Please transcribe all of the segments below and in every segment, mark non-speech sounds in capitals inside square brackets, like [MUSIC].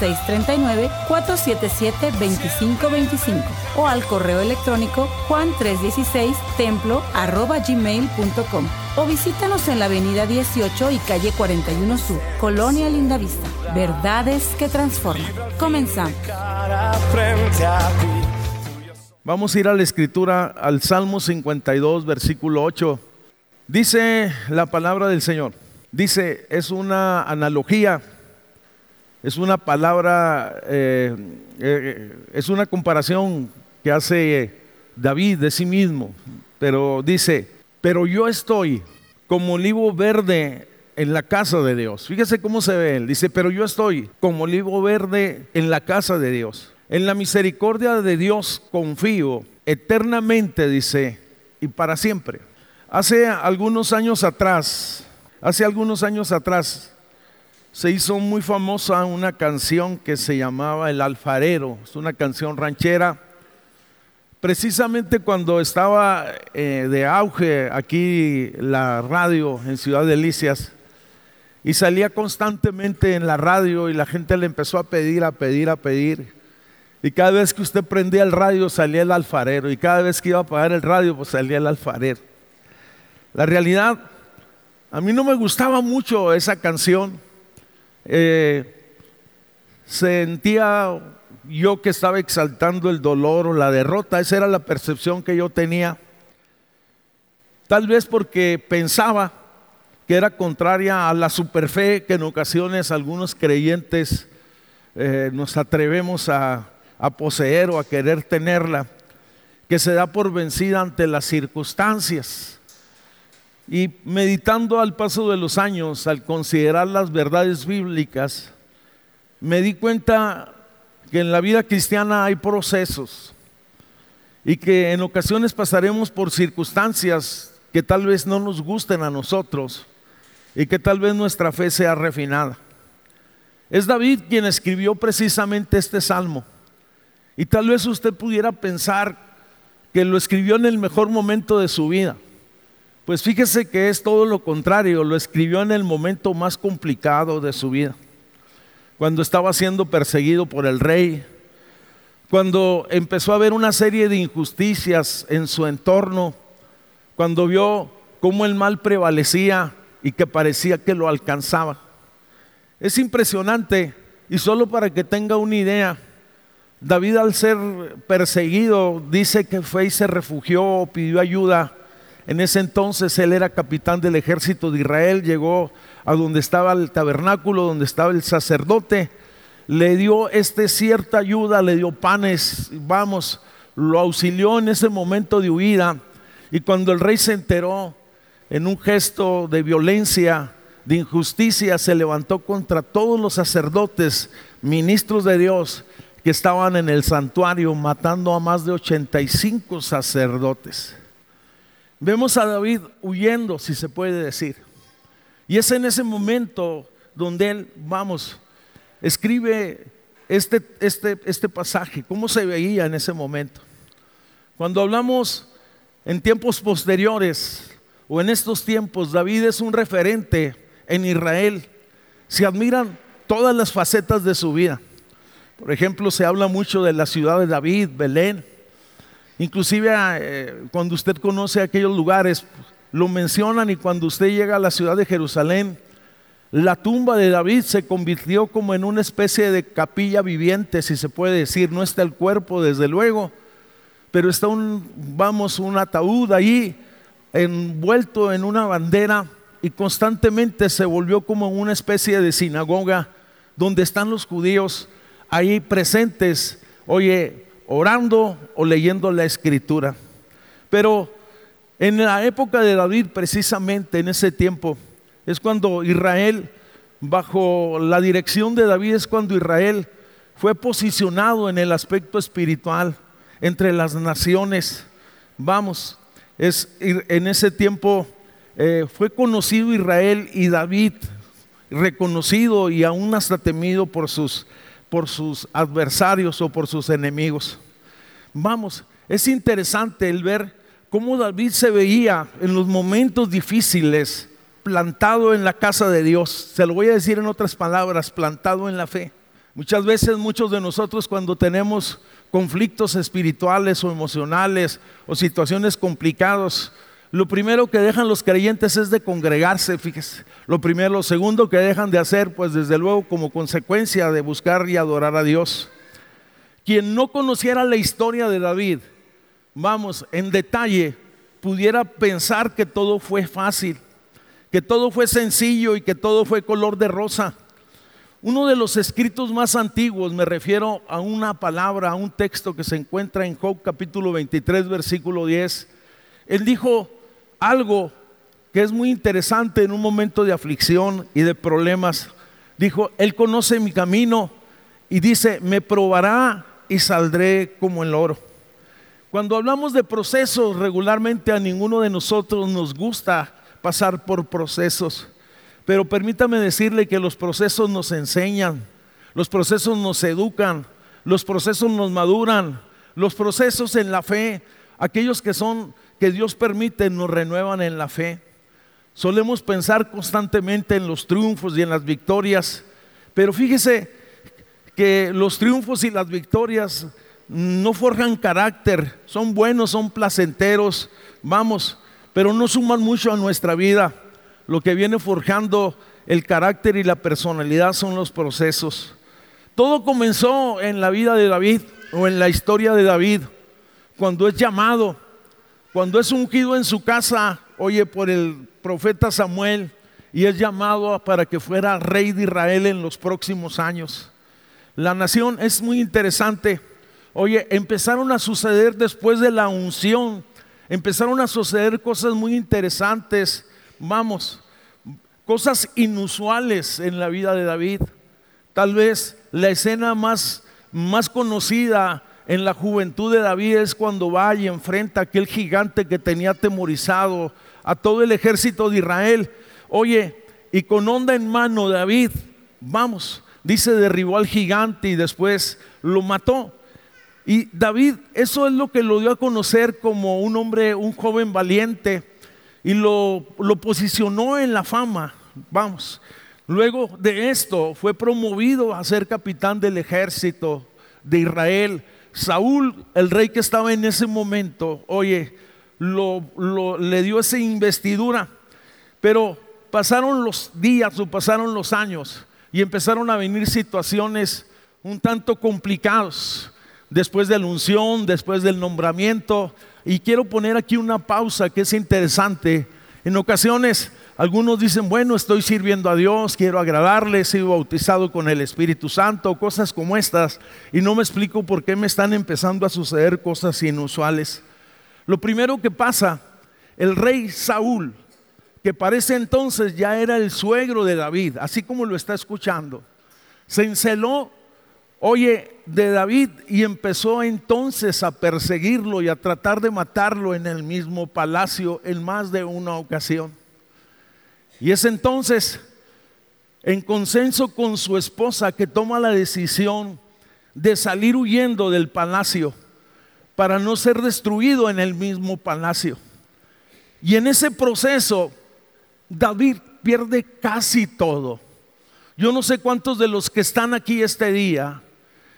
639-477-2525 o al correo electrónico juan316templo gmail.com o visítanos en la avenida 18 y calle 41 Sur, Colonia Lindavista. Verdades que transforman. Comenzamos. Vamos a ir a la escritura, al Salmo 52, versículo 8. Dice la palabra del Señor. Dice, es una analogía es una palabra, eh, eh, es una comparación que hace David de sí mismo, pero dice, pero yo estoy como olivo verde en la casa de Dios. Fíjese cómo se ve él. Dice, pero yo estoy como olivo verde en la casa de Dios. En la misericordia de Dios confío eternamente, dice, y para siempre. Hace algunos años atrás, hace algunos años atrás, se hizo muy famosa una canción que se llamaba El Alfarero, es una canción ranchera. Precisamente cuando estaba eh, de auge aquí la radio en Ciudad Delicias y salía constantemente en la radio y la gente le empezó a pedir, a pedir, a pedir. Y cada vez que usted prendía el radio salía el alfarero y cada vez que iba a apagar el radio pues salía el alfarero. La realidad, a mí no me gustaba mucho esa canción eh, sentía yo que estaba exaltando el dolor o la derrota, esa era la percepción que yo tenía. Tal vez porque pensaba que era contraria a la superfe que en ocasiones algunos creyentes eh, nos atrevemos a, a poseer o a querer tenerla, que se da por vencida ante las circunstancias. Y meditando al paso de los años, al considerar las verdades bíblicas, me di cuenta que en la vida cristiana hay procesos y que en ocasiones pasaremos por circunstancias que tal vez no nos gusten a nosotros y que tal vez nuestra fe sea refinada. Es David quien escribió precisamente este salmo. Y tal vez usted pudiera pensar que lo escribió en el mejor momento de su vida. Pues fíjese que es todo lo contrario, lo escribió en el momento más complicado de su vida, cuando estaba siendo perseguido por el rey, cuando empezó a ver una serie de injusticias en su entorno, cuando vio cómo el mal prevalecía y que parecía que lo alcanzaba. Es impresionante y solo para que tenga una idea, David al ser perseguido dice que fue y se refugió, pidió ayuda en ese entonces él era capitán del ejército de Israel, llegó a donde estaba el tabernáculo, donde estaba el sacerdote, le dio este cierta ayuda, le dio panes, vamos, lo auxilió en ese momento de huida. Y cuando el rey se enteró, en un gesto de violencia, de injusticia, se levantó contra todos los sacerdotes, ministros de Dios, que estaban en el santuario, matando a más de 85 sacerdotes. Vemos a David huyendo, si se puede decir. Y es en ese momento donde él, vamos, escribe este, este, este pasaje, cómo se veía en ese momento. Cuando hablamos en tiempos posteriores o en estos tiempos, David es un referente en Israel. Se admiran todas las facetas de su vida. Por ejemplo, se habla mucho de la ciudad de David, Belén, Inclusive eh, cuando usted conoce aquellos lugares, lo mencionan y cuando usted llega a la ciudad de Jerusalén, la tumba de David se convirtió como en una especie de capilla viviente, si se puede decir. No está el cuerpo, desde luego, pero está un, vamos, un ataúd ahí envuelto en una bandera y constantemente se volvió como una especie de sinagoga donde están los judíos ahí presentes. Oye, orando o leyendo la escritura. Pero en la época de David, precisamente en ese tiempo, es cuando Israel, bajo la dirección de David, es cuando Israel fue posicionado en el aspecto espiritual entre las naciones. Vamos, es en ese tiempo eh, fue conocido Israel y David, reconocido y aún hasta temido por sus por sus adversarios o por sus enemigos. Vamos, es interesante el ver cómo David se veía en los momentos difíciles, plantado en la casa de Dios. Se lo voy a decir en otras palabras, plantado en la fe. Muchas veces muchos de nosotros cuando tenemos conflictos espirituales o emocionales o situaciones complicadas, lo primero que dejan los creyentes es de congregarse, fíjese. Lo primero, lo segundo que dejan de hacer, pues desde luego como consecuencia de buscar y adorar a Dios. Quien no conociera la historia de David, vamos, en detalle, pudiera pensar que todo fue fácil, que todo fue sencillo y que todo fue color de rosa. Uno de los escritos más antiguos, me refiero a una palabra, a un texto que se encuentra en Job capítulo 23, versículo 10. Él dijo algo que es muy interesante en un momento de aflicción y de problemas. Dijo, Él conoce mi camino y dice, me probará y saldré como el oro. Cuando hablamos de procesos, regularmente a ninguno de nosotros nos gusta pasar por procesos, pero permítame decirle que los procesos nos enseñan, los procesos nos educan, los procesos nos maduran, los procesos en la fe, aquellos que son que Dios permite nos renuevan en la fe. Solemos pensar constantemente en los triunfos y en las victorias, pero fíjese que los triunfos y las victorias no forjan carácter, son buenos, son placenteros, vamos, pero no suman mucho a nuestra vida. Lo que viene forjando el carácter y la personalidad son los procesos. Todo comenzó en la vida de David o en la historia de David, cuando es llamado, cuando es ungido en su casa, oye, por el profeta Samuel, y es llamado para que fuera rey de Israel en los próximos años. La nación es muy interesante. Oye, empezaron a suceder después de la unción, empezaron a suceder cosas muy interesantes, vamos, cosas inusuales en la vida de David. Tal vez la escena más, más conocida en la juventud de David es cuando va y enfrenta a aquel gigante que tenía atemorizado a todo el ejército de Israel. Oye, y con onda en mano David, vamos, dice, derribó al gigante y después lo mató. Y David, eso es lo que lo dio a conocer como un hombre, un joven valiente, y lo, lo posicionó en la fama. Vamos, luego de esto fue promovido a ser capitán del ejército de Israel. Saúl, el rey que estaba en ese momento, oye, lo, le dio esa investidura, pero pasaron los días o pasaron los años y empezaron a venir situaciones un tanto complicadas después de la unción, después del nombramiento. Y quiero poner aquí una pausa que es interesante. En ocasiones algunos dicen, bueno, estoy sirviendo a Dios, quiero agradarle, he sido bautizado con el Espíritu Santo, cosas como estas, y no me explico por qué me están empezando a suceder cosas inusuales. Lo primero que pasa, el rey Saúl que parece entonces ya era el suegro de David, así como lo está escuchando, se enceló, oye, de David y empezó entonces a perseguirlo y a tratar de matarlo en el mismo palacio en más de una ocasión. Y es entonces, en consenso con su esposa, que toma la decisión de salir huyendo del palacio para no ser destruido en el mismo palacio. Y en ese proceso David pierde casi todo. Yo no sé cuántos de los que están aquí este día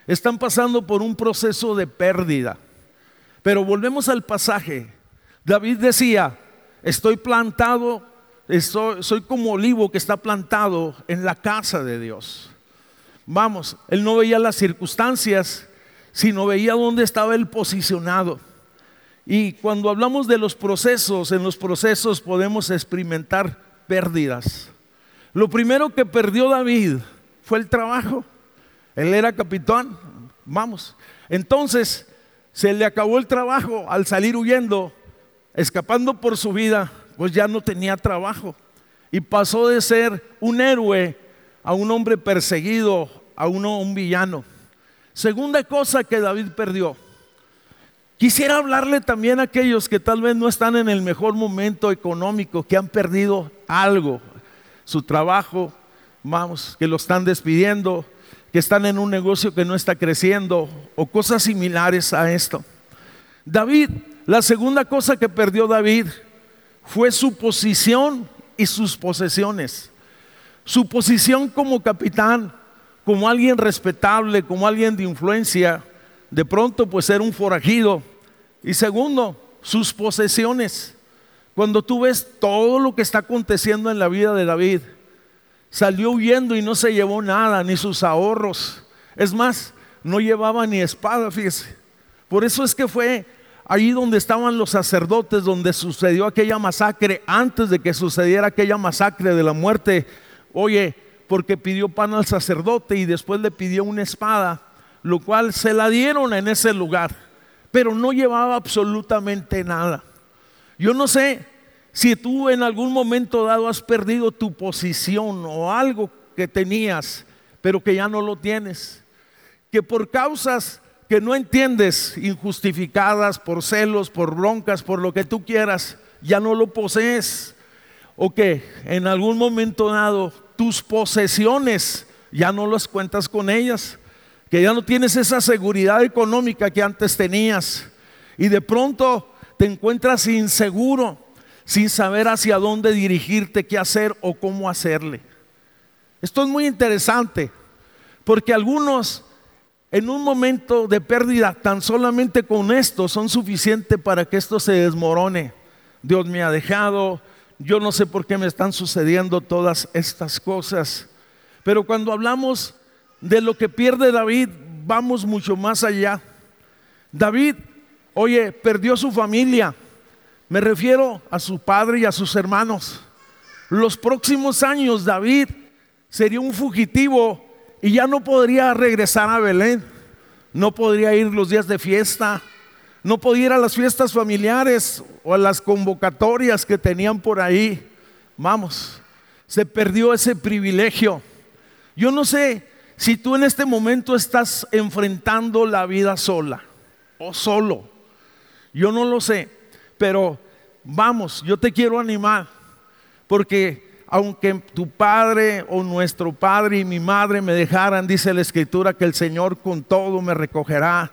están pasando por un proceso de pérdida. Pero volvemos al pasaje. David decía, estoy plantado, soy como olivo que está plantado en la casa de Dios. Vamos, él no veía las circunstancias, sino veía dónde estaba él posicionado. Y cuando hablamos de los procesos, en los procesos podemos experimentar pérdidas. Lo primero que perdió David fue el trabajo. Él era capitán, vamos. Entonces se le acabó el trabajo al salir huyendo, escapando por su vida, pues ya no tenía trabajo. Y pasó de ser un héroe a un hombre perseguido, a un villano. Segunda cosa que David perdió, Quisiera hablarle también a aquellos que tal vez no están en el mejor momento económico, que han perdido algo, su trabajo, vamos, que lo están despidiendo, que están en un negocio que no está creciendo o cosas similares a esto. David, la segunda cosa que perdió David fue su posición y sus posesiones. Su posición como capitán, como alguien respetable, como alguien de influencia, de pronto pues era un forajido. Y segundo, sus posesiones. Cuando tú ves todo lo que está aconteciendo en la vida de David, salió huyendo y no se llevó nada, ni sus ahorros. Es más, no llevaba ni espada, fíjese. Por eso es que fue ahí donde estaban los sacerdotes, donde sucedió aquella masacre, antes de que sucediera aquella masacre de la muerte. Oye, porque pidió pan al sacerdote y después le pidió una espada, lo cual se la dieron en ese lugar, pero no llevaba absolutamente nada. Yo no sé si tú en algún momento dado has perdido tu posición o algo que tenías, pero que ya no lo tienes, que por causas que no entiendes, injustificadas, por celos, por broncas, por lo que tú quieras, ya no lo posees. O que en algún momento dado tus posesiones ya no las cuentas con ellas, que ya no tienes esa seguridad económica que antes tenías y de pronto te encuentras inseguro, sin saber hacia dónde dirigirte, qué hacer o cómo hacerle. Esto es muy interesante, porque algunos en un momento de pérdida, tan solamente con esto son suficientes para que esto se desmorone. Dios me ha dejado, yo no sé por qué me están sucediendo todas estas cosas. Pero cuando hablamos de lo que pierde David, vamos mucho más allá. David, oye, perdió su familia. Me refiero a su padre y a sus hermanos. Los próximos años David sería un fugitivo y ya no podría regresar a Belén. No podría ir los días de fiesta no podía ir a las fiestas familiares o a las convocatorias que tenían por ahí. Vamos, se perdió ese privilegio. Yo no sé si tú en este momento estás enfrentando la vida sola o solo. Yo no lo sé, pero vamos, yo te quiero animar, porque aunque tu padre o nuestro padre y mi madre me dejaran, dice la escritura, que el Señor con todo me recogerá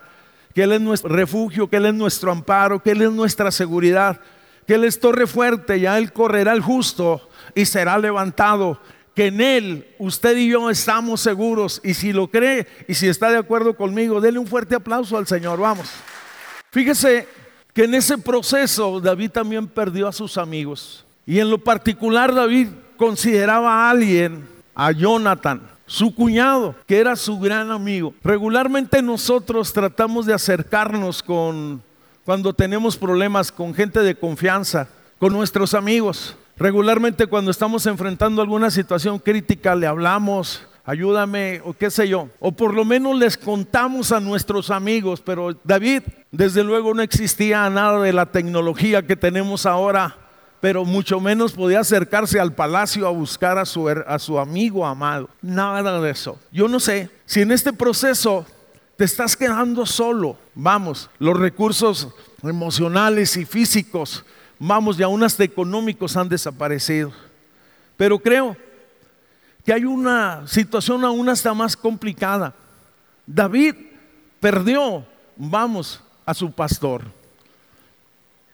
que Él es nuestro refugio, que Él es nuestro amparo, que Él es nuestra seguridad, que Él es torre fuerte, ya Él correrá el justo y será levantado, que en Él usted y yo estamos seguros y si lo cree y si está de acuerdo conmigo, denle un fuerte aplauso al Señor, vamos. Fíjese que en ese proceso David también perdió a sus amigos y en lo particular David consideraba a alguien, a Jonathan, su cuñado, que era su gran amigo. Regularmente nosotros tratamos de acercarnos con, cuando tenemos problemas con gente de confianza, con nuestros amigos. Regularmente cuando estamos enfrentando alguna situación crítica le hablamos, ayúdame o qué sé yo. O por lo menos les contamos a nuestros amigos, pero David, desde luego no existía nada de la tecnología que tenemos ahora pero mucho menos podía acercarse al palacio a buscar a su, a su amigo amado. Nada de eso. Yo no sé si en este proceso te estás quedando solo. Vamos, los recursos emocionales y físicos, vamos, y aún hasta económicos han desaparecido. Pero creo que hay una situación aún hasta más complicada. David perdió, vamos, a su pastor.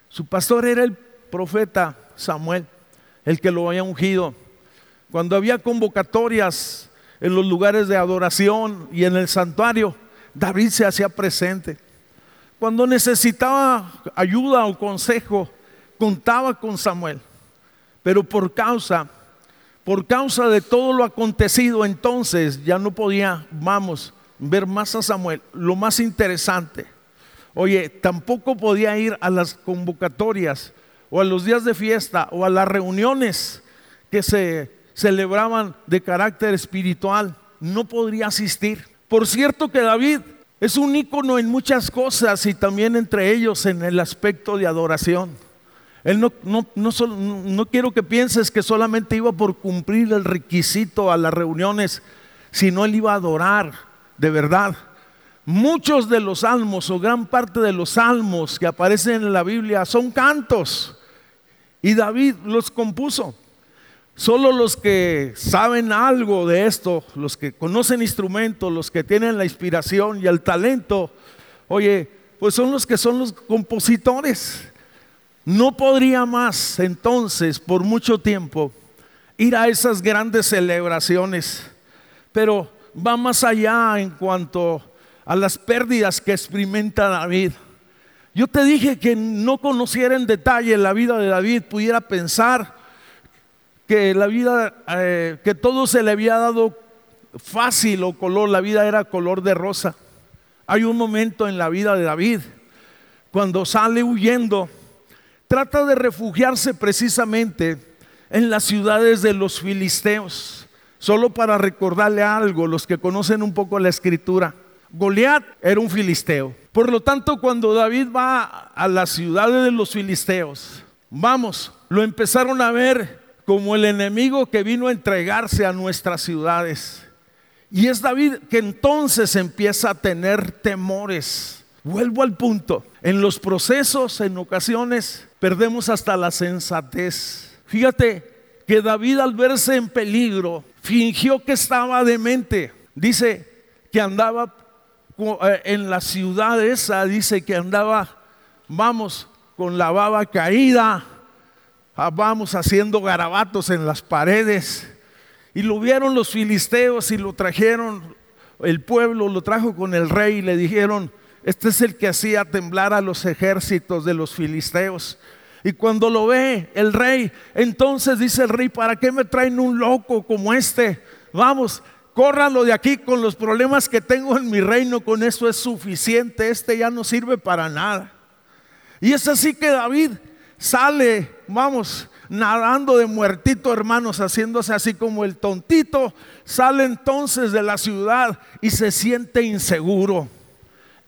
Su pastor era el profeta Samuel, el que lo había ungido. Cuando había convocatorias en los lugares de adoración y en el santuario, David se hacía presente. Cuando necesitaba ayuda o consejo, contaba con Samuel. Pero por causa, por causa de todo lo acontecido, entonces ya no podía, vamos, ver más a Samuel. Lo más interesante, oye, tampoco podía ir a las convocatorias o a los días de fiesta o a las reuniones que se celebraban de carácter espiritual, no podría asistir. Por cierto que David es un ícono en muchas cosas y también entre ellos en el aspecto de adoración. Él no, no, no, no quiero que pienses que solamente iba por cumplir el requisito a las reuniones, sino él iba a adorar de verdad. Muchos de los salmos o gran parte de los salmos que aparecen en la Biblia son cantos. Y David los compuso. Solo los que saben algo de esto, los que conocen instrumentos, los que tienen la inspiración y el talento, oye, pues son los que son los compositores. No podría más entonces, por mucho tiempo, ir a esas grandes celebraciones, pero va más allá en cuanto a las pérdidas que experimenta David. Yo te dije que no conociera en detalle la vida de David, pudiera pensar que la vida, eh, que todo se le había dado fácil o color, la vida era color de rosa. Hay un momento en la vida de David cuando sale huyendo, trata de refugiarse precisamente en las ciudades de los filisteos. Solo para recordarle algo, los que conocen un poco la escritura, Goliat era un filisteo. Por lo tanto, cuando David va a las ciudades de los filisteos, vamos, lo empezaron a ver como el enemigo que vino a entregarse a nuestras ciudades. Y es David que entonces empieza a tener temores. Vuelvo al punto. En los procesos, en ocasiones, perdemos hasta la sensatez. Fíjate que David al verse en peligro, fingió que estaba demente. Dice que andaba en la ciudad esa, dice que andaba, vamos, con la baba caída, ah, vamos haciendo garabatos en las paredes y lo vieron los filisteos y lo trajeron, el pueblo lo trajo con el rey y le dijeron, este es el que hacía temblar a los ejércitos de los filisteos. Y cuando lo ve el rey, entonces dice el rey, ¿para qué me traen un loco como este? Vamos, córranlo de aquí con los problemas que tengo en mi reino, con eso es suficiente, este ya no sirve para nada. Y es así que David sale, vamos, nadando de muertito, hermanos, haciéndose así como el tontito, sale entonces de la ciudad y se siente inseguro.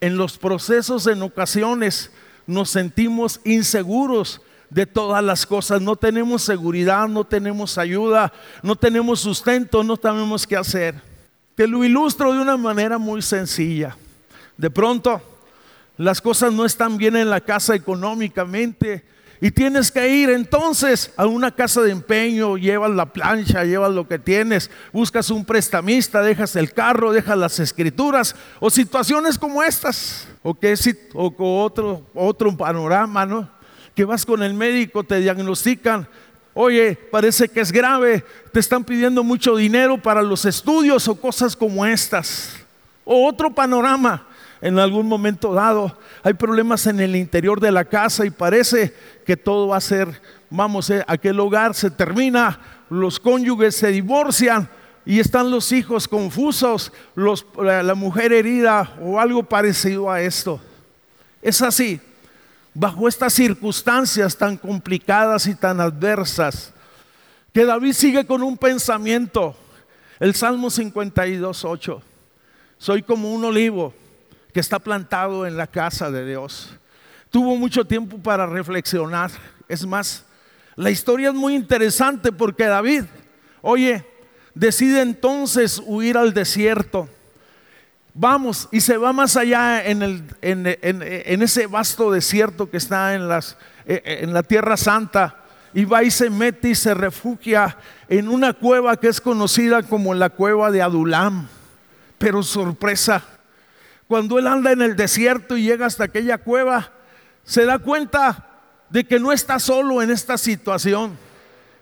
En los procesos, en ocasiones, nos sentimos inseguros de todas las cosas. No tenemos seguridad, no tenemos ayuda, no tenemos sustento, no sabemos qué hacer. Te lo ilustro de una manera muy sencilla. De pronto, las cosas no están bien en la casa económicamente y tienes que ir entonces a una casa de empeño, llevas la plancha, llevas lo que tienes, buscas un prestamista, dejas el carro, dejas las escrituras o situaciones como estas, o que o otro, otro panorama, ¿no? Que vas con el médico, te diagnostican, oye, parece que es grave, te están pidiendo mucho dinero para los estudios o cosas como estas. O otro panorama, en algún momento dado. Hay problemas en el interior de la casa y parece que todo va a ser, vamos, eh, aquel hogar se termina, los cónyuges se divorcian y están los hijos confusos, la mujer herida o algo parecido a esto. Es así, bajo estas circunstancias tan complicadas y tan adversas, que David sigue con un pensamiento. El Salmo 52, 8. Soy como un olivo que está plantado en la casa de Dios. Tuvo mucho tiempo para reflexionar. Es más, la historia es muy interesante porque David, oye, decide entonces huir al desierto. Vamos, y se va más allá en, ese vasto desierto que está en, eh, eh, en la tierra santa. Y va y se mete y se refugia en una cueva que es conocida como la cueva de Adulam. Pero sorpresa, cuando él anda en el desierto y llega hasta aquella cueva, se da cuenta de que no está solo en esta situación,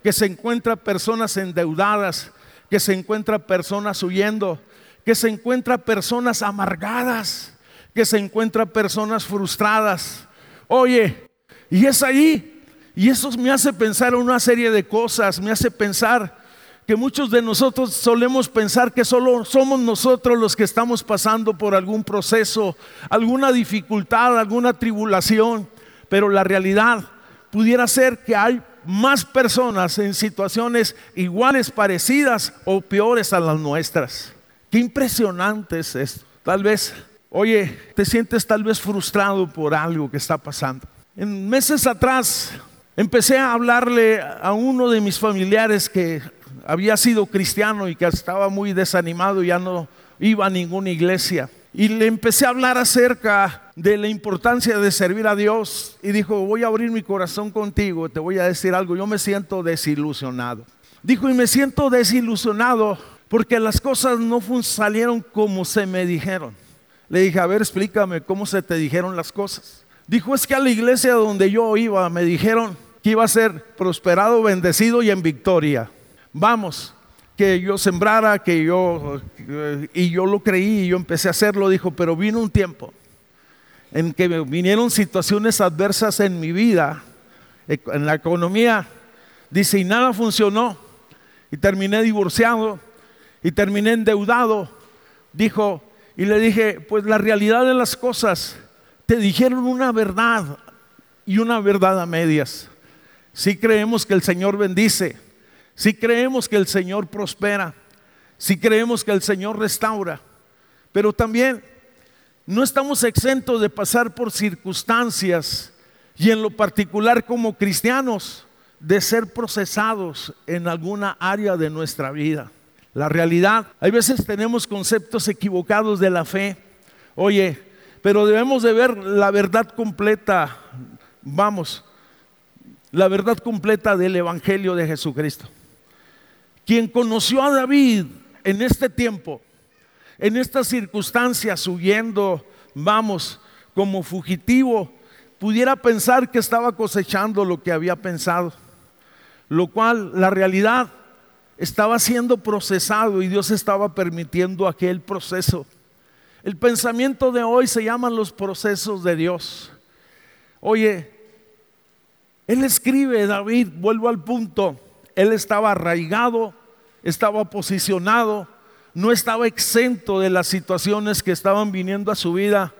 que se encuentra personas endeudadas, que se encuentra personas huyendo, que se encuentra personas amargadas, que se encuentra personas frustradas. Oye, y es ahí, y eso me hace pensar en una serie de cosas, me hace pensar que muchos de nosotros solemos pensar que solo somos nosotros los que estamos pasando por algún proceso, alguna dificultad, alguna tribulación, pero la realidad pudiera ser que hay más personas en situaciones iguales, parecidas o peores a las nuestras. Qué impresionante es esto. Tal vez, oye, te sientes tal vez frustrado por algo que está pasando. En meses atrás empecé a hablarle a uno de mis familiares que había sido cristiano y que estaba muy desanimado, y ya no iba a ninguna iglesia. Y le empecé a hablar acerca de la importancia de servir a Dios y dijo, voy a abrir mi corazón contigo, te voy a decir algo, yo me siento desilusionado. Dijo, y me siento desilusionado porque las cosas no salieron como se me dijeron. Le dije, a ver, explícame cómo se te dijeron las cosas. Dijo, es que a la iglesia donde yo iba me dijeron que iba a ser prosperado, bendecido y en victoria. Vamos, que yo sembrara, que yo, y yo lo creí y yo empecé a hacerlo, dijo, pero vino un tiempo en que vinieron situaciones adversas en mi vida, en la economía, dice, y nada funcionó, y terminé divorciado, y terminé endeudado, dijo, y le dije, pues la realidad de las cosas, te dijeron una verdad y una verdad a medias. Si creemos que el Señor bendice, si creemos que el Señor prospera, si creemos que el Señor restaura, pero también no estamos exentos de pasar por circunstancias y en lo particular como cristianos de ser procesados en alguna área de nuestra vida. La realidad, hay veces tenemos conceptos equivocados de la fe. Oye, pero debemos de ver la verdad completa, vamos, la verdad completa del Evangelio de Jesucristo. Quien conoció a David en este tiempo, en estas circunstancias, huyendo, vamos, como fugitivo, pudiera pensar que estaba cosechando lo que había pensado, lo cual la realidad estaba siendo procesado y Dios estaba permitiendo aquel proceso. El pensamiento de hoy se llaman los procesos de Dios. Oye, él escribe, David, vuelvo al punto, él estaba arraigado, estaba posicionado, no estaba exento de las situaciones que estaban viniendo a su vida,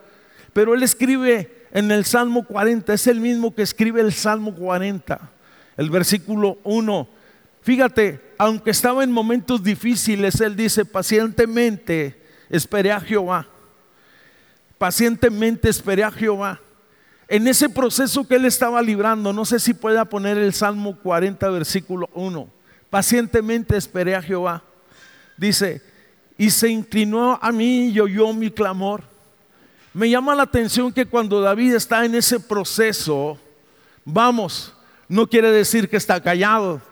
pero él escribe en el Salmo 40, es el mismo que escribe el Salmo 40, el versículo 1. Fíjate, aunque estaba en momentos difíciles, él dice, pacientemente esperé a Jehová, pacientemente esperé a Jehová. En ese proceso que él estaba librando, no sé si pueda poner el Salmo 40, versículo 1, pacientemente esperé a Jehová. Dice, y se inclinó a mí y oyó mi clamor. Me llama la atención que cuando David está en ese proceso, vamos, no quiere decir que está callado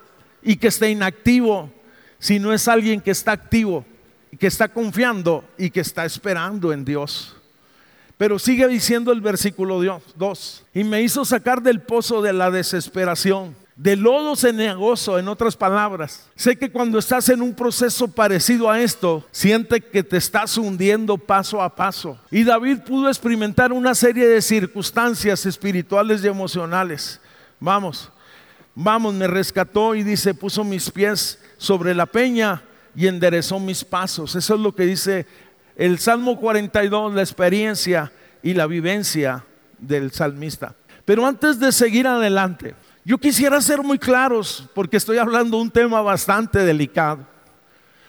y que está inactivo, sino es alguien que está activo, que está confiando y que está esperando en Dios. Pero sigue diciendo el versículo 2, y me hizo sacar del pozo de la desesperación de lodo cenagoso, en otras palabras. Sé que cuando estás en un proceso parecido a esto, siente que te estás hundiendo paso a paso. Y David pudo experimentar una serie de circunstancias espirituales y emocionales. Vamos, vamos, me rescató y dice, puso mis pies sobre la peña y enderezó mis pasos. Eso es lo que dice el Salmo 42, la experiencia y la vivencia del salmista. Pero antes de seguir adelante, yo quisiera ser muy claros porque estoy hablando de un tema bastante delicado,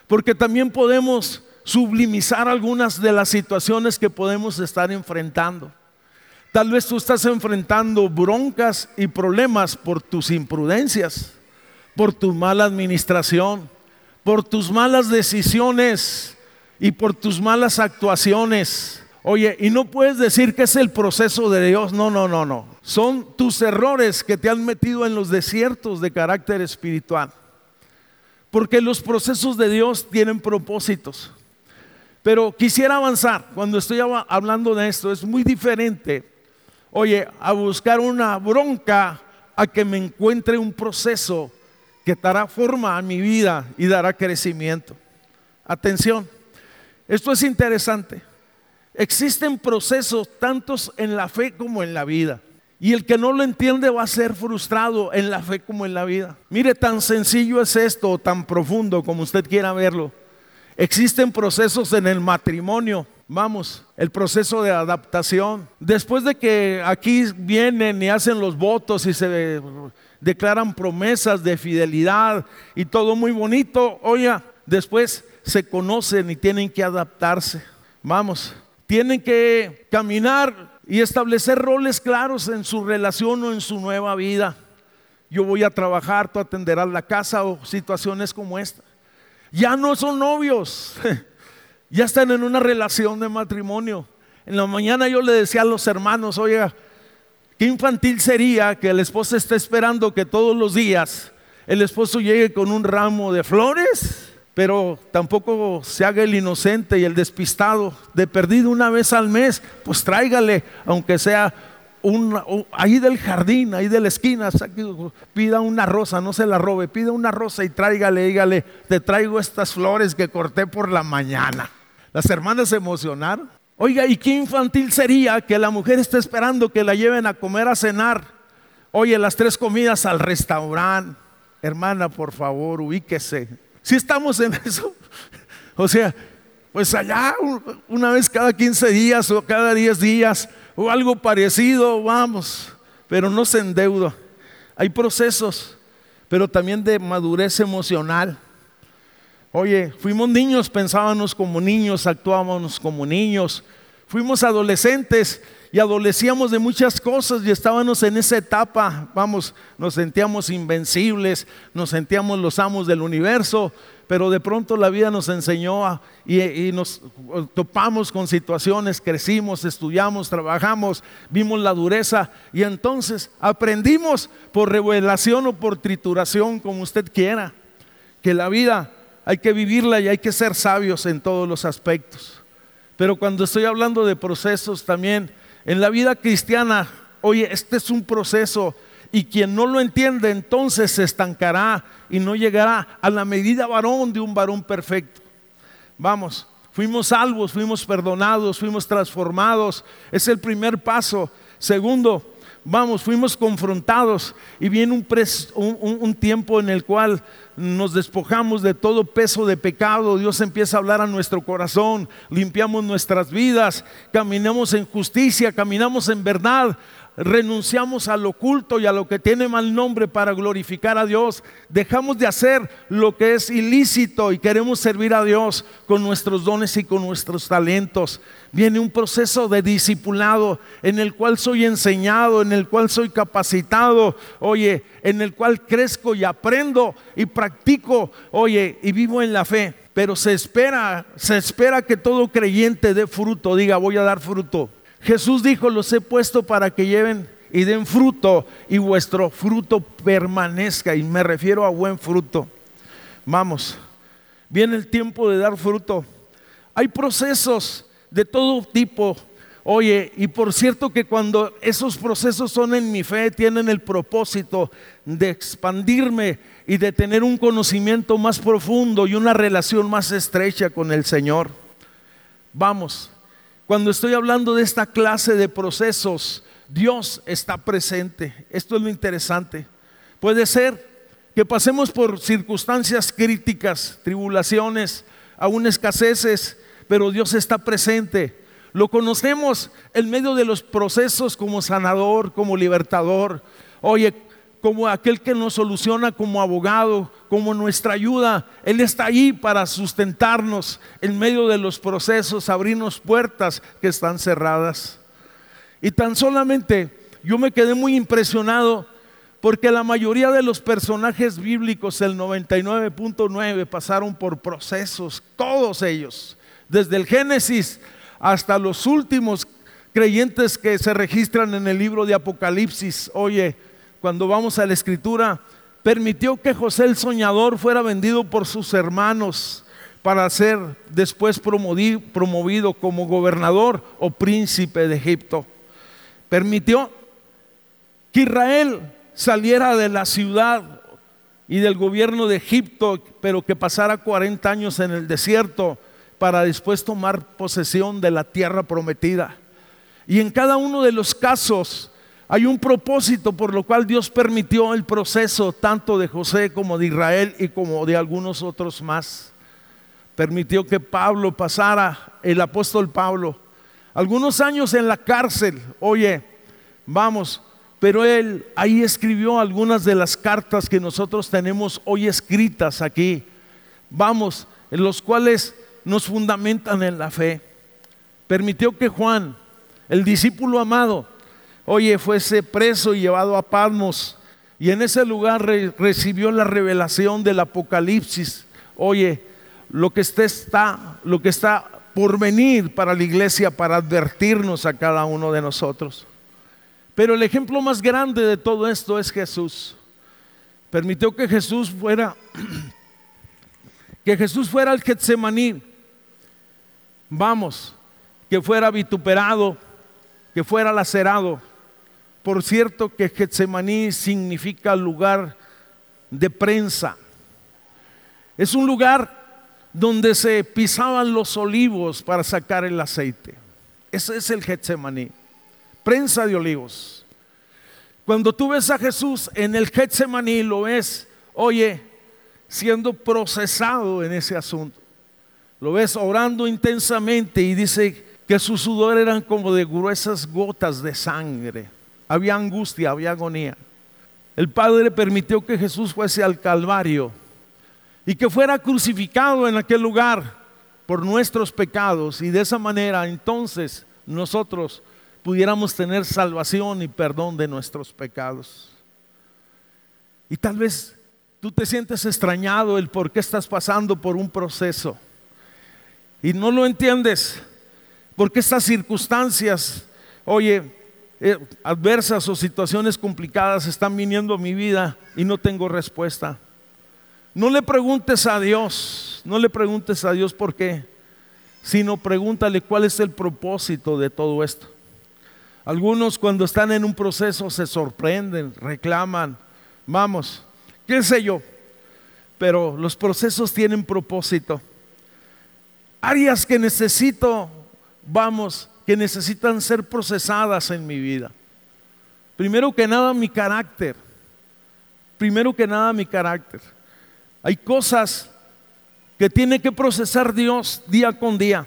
porque también podemos sublimizar algunas de las situaciones que podemos estar enfrentando. Tal vez tú estás enfrentando broncas y problemas por tus imprudencias, por tu mala administración, por tus malas decisiones y por tus malas actuaciones. Oye, y no puedes decir que es el proceso de Dios. No, no, no, no. Son tus errores que te han metido en los desiertos de carácter espiritual. Porque los procesos de Dios tienen propósitos. Pero quisiera avanzar cuando estoy hablando de esto. Es muy diferente, oye, a buscar una bronca a que me encuentre un proceso que dará forma a mi vida y dará crecimiento. Atención, esto es interesante. Existen procesos tantos en la fe como en la vida. Y el que no lo entiende va a ser frustrado en la fe como en la vida. Mire, tan sencillo es esto, tan profundo como usted quiera verlo. Existen procesos en el matrimonio. Vamos, el proceso de adaptación. Después de que aquí vienen y hacen los votos y se declaran promesas de fidelidad y todo muy bonito, oiga, después se conocen y tienen que adaptarse. Vamos, tienen que caminar y establecer roles claros en su relación o en su nueva vida. Yo voy a trabajar, tú atenderás la casa o situaciones como esta. Ya no son novios, [LAUGHS] ya están en una relación de matrimonio. En la mañana yo le decía a los hermanos, oiga, qué infantil sería que el esposo esté esperando que todos los días el esposo llegue con un ramo de flores pero tampoco se haga el inocente y el despistado. De perdido una vez al mes, pues tráigale, aunque sea ahí del jardín, ahí de la esquina, pida una rosa, no se la robe, pida una rosa y tráigale, dígale, te traigo estas flores que corté por la mañana. Las hermanas se emocionaron. Oiga, ¿y qué infantil sería que la mujer esté esperando que la lleven a comer, a cenar? Oye, las tres comidas al restaurante. Hermana, por favor, ubíquese. Si estamos en [LAUGHS] eso, o sea, pues allá una vez cada 15 días o cada 10 días o algo parecido, vamos, pero no se endeuda. Hay procesos, pero también de madurez emocional. Oye, fuimos niños, pensábamos como niños, actuábamos como niños. Fuimos adolescentes y adolecíamos de muchas cosas y estábamos en esa etapa, vamos, nos sentíamos invencibles, nos sentíamos los amos del universo, pero de pronto la vida nos enseñó y, nos topamos con situaciones, crecimos, estudiamos, trabajamos, vimos la dureza y entonces aprendimos por revelación o por trituración, como usted quiera, que la vida hay que vivirla y hay que ser sabios en todos los aspectos. Pero cuando estoy hablando de procesos también, en la vida cristiana, oye, este es un proceso y quien no lo entiende entonces se estancará y no llegará a la medida varón de un varón perfecto. Vamos, fuimos salvos, fuimos perdonados, fuimos transformados. Es el primer paso. Segundo, vamos, fuimos confrontados y viene un, tiempo en el cual nos despojamos de todo peso de pecado, Dios empieza a hablar a nuestro corazón, limpiamos nuestras vidas, caminamos en justicia, caminamos en verdad, renunciamos al oculto y a lo que tiene mal nombre para glorificar a Dios. Dejamos de hacer lo que es ilícito y queremos servir a Dios con nuestros dones y con nuestros talentos. Viene un proceso de discipulado en el cual soy enseñado, en el cual soy capacitado, oye, en el cual crezco y aprendo y practico, oye, y vivo en la fe. Pero se espera, se espera que todo creyente dé fruto, diga, voy a dar fruto. Jesús dijo, los he puesto para que lleven y den fruto y vuestro fruto permanezca. Y me refiero a buen fruto. Vamos, viene el tiempo de dar fruto. Hay procesos de todo tipo. Oye, y por cierto que cuando esos procesos son en mi fe, tienen el propósito de expandirme y de tener un conocimiento más profundo y una relación más estrecha con el Señor. Vamos, cuando estoy hablando de esta clase de procesos, Dios está presente. Esto es lo interesante. Puede ser que pasemos por circunstancias críticas, tribulaciones, aún escaseces, pero Dios está presente. Lo conocemos en medio de los procesos como sanador, como libertador. Oye, como aquel que nos soluciona como abogado, como nuestra ayuda. Él está ahí para sustentarnos en medio de los procesos, abrirnos puertas que están cerradas. Y tan solamente yo me quedé muy impresionado porque la mayoría de los personajes bíblicos, el 99.9, pasaron por procesos, todos ellos, desde el Génesis hasta los últimos creyentes que se registran en el libro de Apocalipsis. Oye, cuando vamos a la escritura, permitió que José el soñador fuera vendido por sus hermanos para ser después promovido como gobernador o príncipe de Egipto. Permitió que Israel saliera de la ciudad y del gobierno de Egipto, pero que pasara 40 años en el desierto para después tomar posesión de la tierra prometida. Y en cada uno de los casos, hay un propósito por lo cual Dios permitió el proceso tanto de José como de Israel y como de algunos otros más. Permitió que Pablo pasara, el apóstol Pablo, algunos años en la cárcel. Oye, vamos, pero él ahí escribió algunas de las cartas que nosotros tenemos hoy escritas aquí. Vamos, en los cuales nos fundamentan en la fe. Permitió que Juan, el discípulo amado, oye, fuese preso y llevado a Palmos y en ese lugar recibió la revelación del Apocalipsis. Oye, lo que está, lo que está por venir para la iglesia para advertirnos a cada uno de nosotros. Pero el ejemplo más grande de todo esto es Jesús. Permitió que Jesús fuera [CLEARS THROAT] que Jesús fuera al Getsemaní, vamos, que fuera vituperado, que fuera lacerado. Por cierto que Getsemaní significa lugar de prensa. Es un lugar donde se pisaban los olivos para sacar el aceite. Ese es el Getsemaní, prensa de olivos. Cuando tú ves a Jesús en el Getsemaní, lo ves, oye, siendo procesado en ese asunto. Lo ves orando intensamente y dice que su sudor eran como de gruesas gotas de sangre. Había angustia, había agonía. El Padre permitió que Jesús fuese al Calvario y que fuera crucificado en aquel lugar por nuestros pecados y de esa manera entonces nosotros pudiéramos tener salvación y perdón de nuestros pecados. Y tal vez tú te sientes extrañado el por qué estás pasando por un proceso y no lo entiendes, porque estas circunstancias, oye, eh, adversas o situaciones complicadas están viniendo a mi vida y no tengo respuesta. No le preguntes a Dios, no le preguntes a Dios por qué, sino pregúntale cuál es el propósito de todo esto. Algunos cuando están en un proceso se sorprenden, reclaman, vamos, qué sé yo, pero los procesos tienen propósito. Áreas que necesito, vamos, que necesitan ser procesadas en mi vida. Primero que nada mi carácter. Primero que nada mi carácter. Hay cosas que tiene que procesar Dios día con día.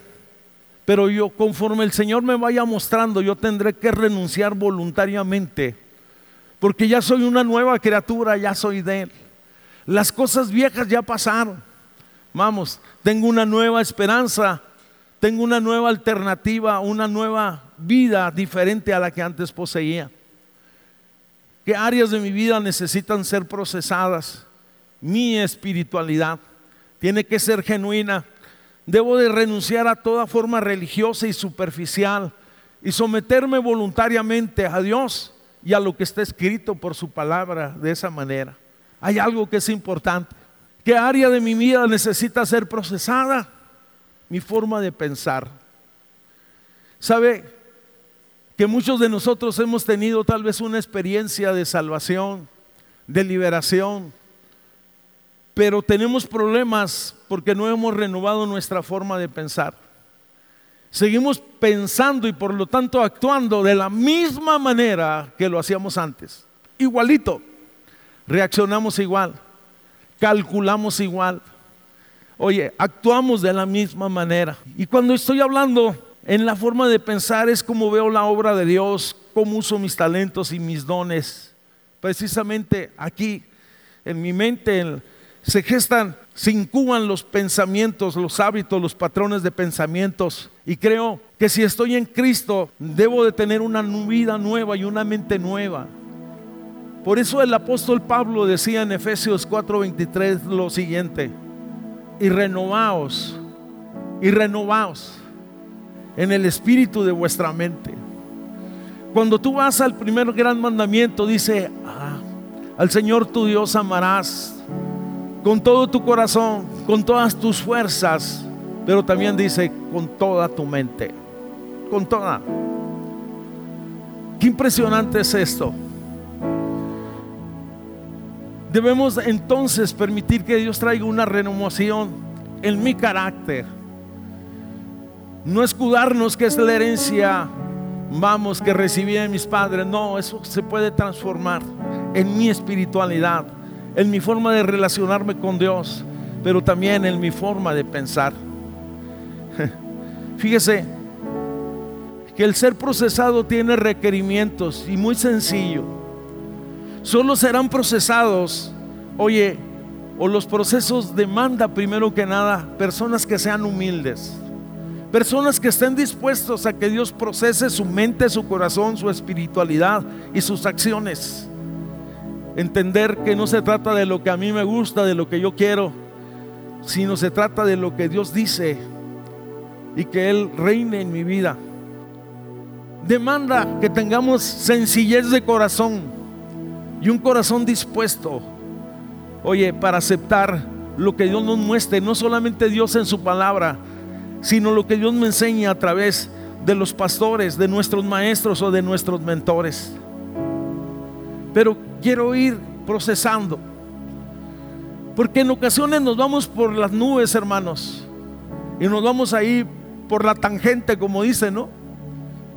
Pero yo, conforme el Señor me vaya mostrando, yo tendré que renunciar voluntariamente. Porque ya soy una nueva criatura, ya soy de Él. Las cosas viejas ya pasaron. Vamos, tengo una nueva esperanza, tengo una nueva alternativa, una nueva vida diferente a la que antes poseía. ¿Qué áreas de mi vida necesitan ser procesadas? mi espiritualidad tiene que ser genuina. Debo de renunciar a toda forma religiosa y superficial y someterme voluntariamente a Dios y a lo que está escrito por su palabra de esa manera. Hay algo que es importante. ¿Qué área de mi vida necesita ser procesada? Mi forma de pensar. ¿Sabe que muchos de nosotros hemos tenido tal vez una experiencia de salvación, de liberación, pero tenemos problemas porque no hemos renovado nuestra forma de pensar. Seguimos pensando y por lo tanto actuando de la misma manera que lo hacíamos antes. Igualito. Reaccionamos igual. Calculamos igual. Oye, actuamos de la misma manera. Y cuando estoy hablando en la forma de pensar es como veo la obra de Dios, cómo uso mis talentos y mis dones. Precisamente aquí, en mi mente, en, se gestan, se incuban los pensamientos, los hábitos, los patrones de pensamientos. Y creo que si estoy en Cristo, debo de tener una vida nueva y una mente nueva. Por eso el apóstol Pablo decía en Efesios 4:23 lo siguiente, y renovaos, y renovaos en el espíritu de vuestra mente. Cuando tú vas al primer gran mandamiento, dice, ah, al Señor tu Dios amarás con todo tu corazón, con todas tus fuerzas, pero también dice con toda tu mente, con toda. Qué impresionante es esto. Debemos entonces permitir que Dios traiga una renovación en mi carácter. No escudarnos que es la herencia, vamos, que recibí de mis padres. No, eso se puede transformar en mi espiritualidad en mi forma de relacionarme con Dios, pero también en mi forma de pensar. [LAUGHS] Fíjese que el ser procesado tiene requerimientos y muy sencillo. Solo serán procesados, oye, o los procesos demanda primero que nada personas que sean humildes. Personas que estén dispuestos a que Dios procese su mente, su corazón, su espiritualidad y sus acciones entender que no se trata de lo que a mí me gusta, de lo que yo quiero, sino se trata de lo que Dios dice y que Él reine en mi vida. Demanda que tengamos sencillez de corazón y un corazón dispuesto, oye, para aceptar lo que Dios nos muestre, no solamente Dios en su palabra, sino lo que Dios me enseña a través de los pastores, de nuestros maestros o de nuestros mentores. Pero quiero ir procesando. Porque en ocasiones nos vamos por las nubes, hermanos. Y nos vamos ahí por la tangente, como dice, ¿no?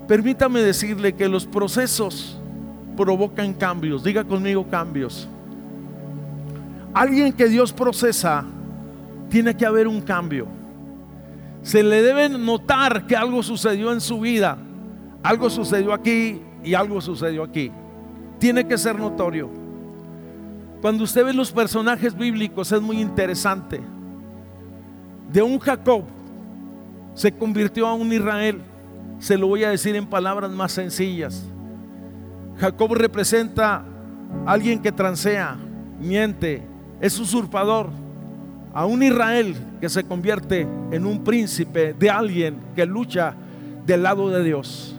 Permítame decirle que los procesos provocan cambios. Diga conmigo cambios. Alguien que Dios procesa, tiene que haber un cambio. Se le debe notar que algo sucedió en su vida. Algo sucedió aquí y algo sucedió aquí. Tiene que ser notorio. Cuando usted ve los personajes bíblicos es muy interesante. De un Jacob se convirtió a un Israel. Se lo voy a decir en palabras más sencillas. Jacob representa a alguien que transea, miente, es usurpador. A un Israel que se convierte en un príncipe de alguien que lucha del lado de Dios.